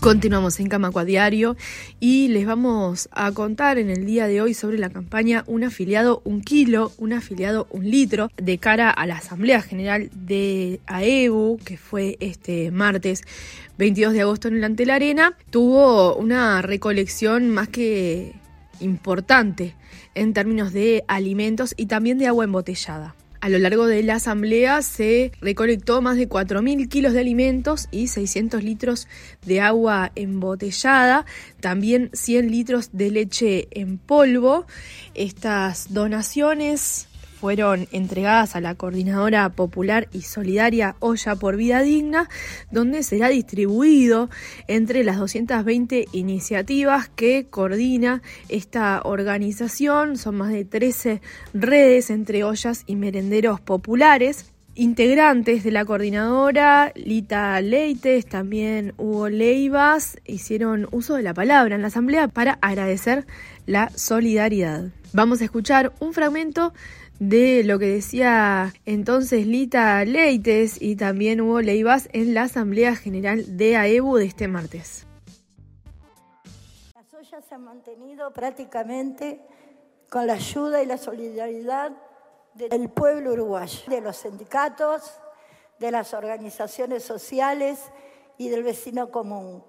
Continuamos en Camacua Diario y les vamos a contar en el día de hoy sobre la campaña Un afiliado un kilo, un afiliado un litro de cara a la Asamblea General de AEBU que fue este martes 22 de agosto en el Ante la Arena. Tuvo una recolección más que importante en términos de alimentos y también de agua embotellada. A lo largo de la asamblea se recolectó más de 4.000 kilos de alimentos y 600 litros de agua embotellada, también 100 litros de leche en polvo. Estas donaciones fueron entregadas a la Coordinadora Popular y Solidaria Olla por Vida Digna, donde será distribuido entre las 220 iniciativas que coordina esta organización. Son más de 13 redes entre ollas y merenderos populares integrantes de la coordinadora, Lita Leites, también Hugo Leivas, hicieron uso de la palabra en la asamblea para agradecer la solidaridad. Vamos a escuchar un fragmento de lo que decía entonces Lita Leites y también Hugo Leivas en la Asamblea General de AEBU de este martes. Las ollas se han mantenido prácticamente con la ayuda y la solidaridad del pueblo uruguayo, de los sindicatos, de las organizaciones sociales y del vecino común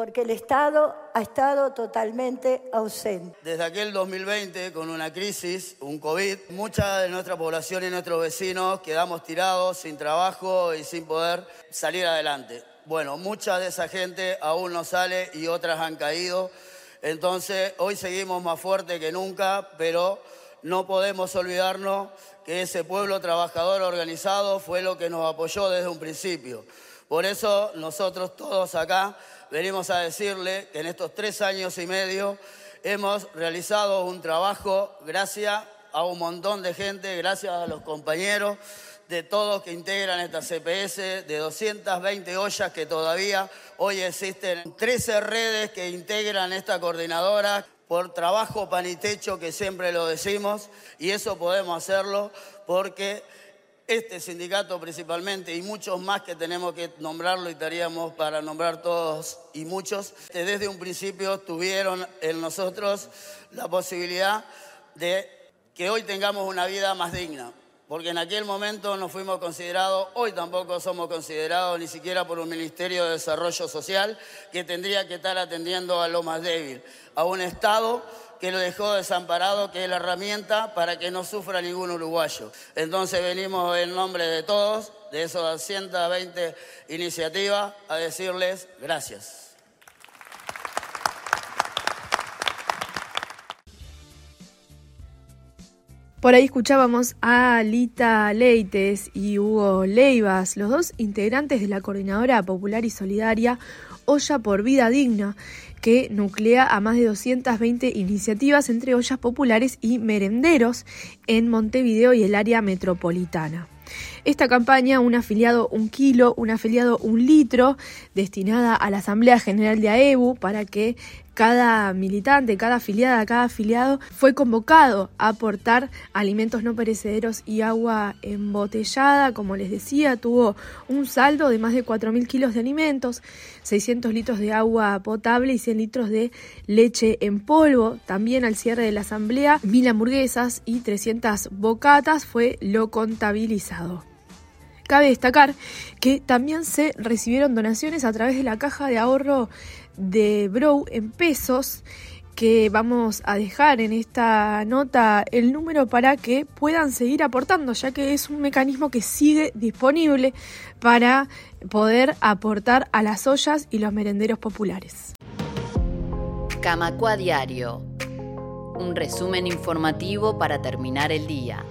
porque el Estado ha estado totalmente ausente. Desde aquel 2020, con una crisis, un COVID, mucha de nuestra población y nuestros vecinos quedamos tirados, sin trabajo y sin poder salir adelante. Bueno, mucha de esa gente aún no sale y otras han caído. Entonces, hoy seguimos más fuerte que nunca, pero no podemos olvidarnos que ese pueblo trabajador organizado fue lo que nos apoyó desde un principio. Por eso nosotros todos acá venimos a decirle que en estos tres años y medio hemos realizado un trabajo gracias a un montón de gente, gracias a los compañeros de todos que integran esta CPS, de 220 ollas que todavía hoy existen, 13 redes que integran esta coordinadora por trabajo pan y techo que siempre lo decimos y eso podemos hacerlo porque este sindicato principalmente y muchos más que tenemos que nombrarlo y estaríamos para nombrar todos y muchos, desde un principio tuvieron en nosotros la posibilidad de que hoy tengamos una vida más digna. Porque en aquel momento no fuimos considerados, hoy tampoco somos considerados ni siquiera por un Ministerio de Desarrollo Social que tendría que estar atendiendo a lo más débil, a un Estado que lo dejó desamparado, que es la herramienta para que no sufra ningún uruguayo. Entonces venimos en nombre de todos, de esas 120 iniciativas, a decirles gracias. Por ahí escuchábamos a Lita Leites y Hugo Leivas, los dos integrantes de la Coordinadora Popular y Solidaria Olla por Vida Digna, que nuclea a más de 220 iniciativas entre ollas populares y merenderos en Montevideo y el área metropolitana. Esta campaña, un afiliado un kilo, un afiliado un litro, destinada a la Asamblea General de AEBU para que cada militante, cada afiliada, cada afiliado fue convocado a aportar alimentos no perecederos y agua embotellada. Como les decía, tuvo un saldo de más de 4.000 kilos de alimentos, 600 litros de agua potable y 100 litros de leche en polvo. También al cierre de la asamblea, mil hamburguesas y 300 bocatas fue lo contabilizado. Cabe destacar que también se recibieron donaciones a través de la caja de ahorro de Brow en pesos que vamos a dejar en esta nota el número para que puedan seguir aportando, ya que es un mecanismo que sigue disponible para poder aportar a las ollas y los merenderos populares. Camacua Diario, un resumen informativo para terminar el día.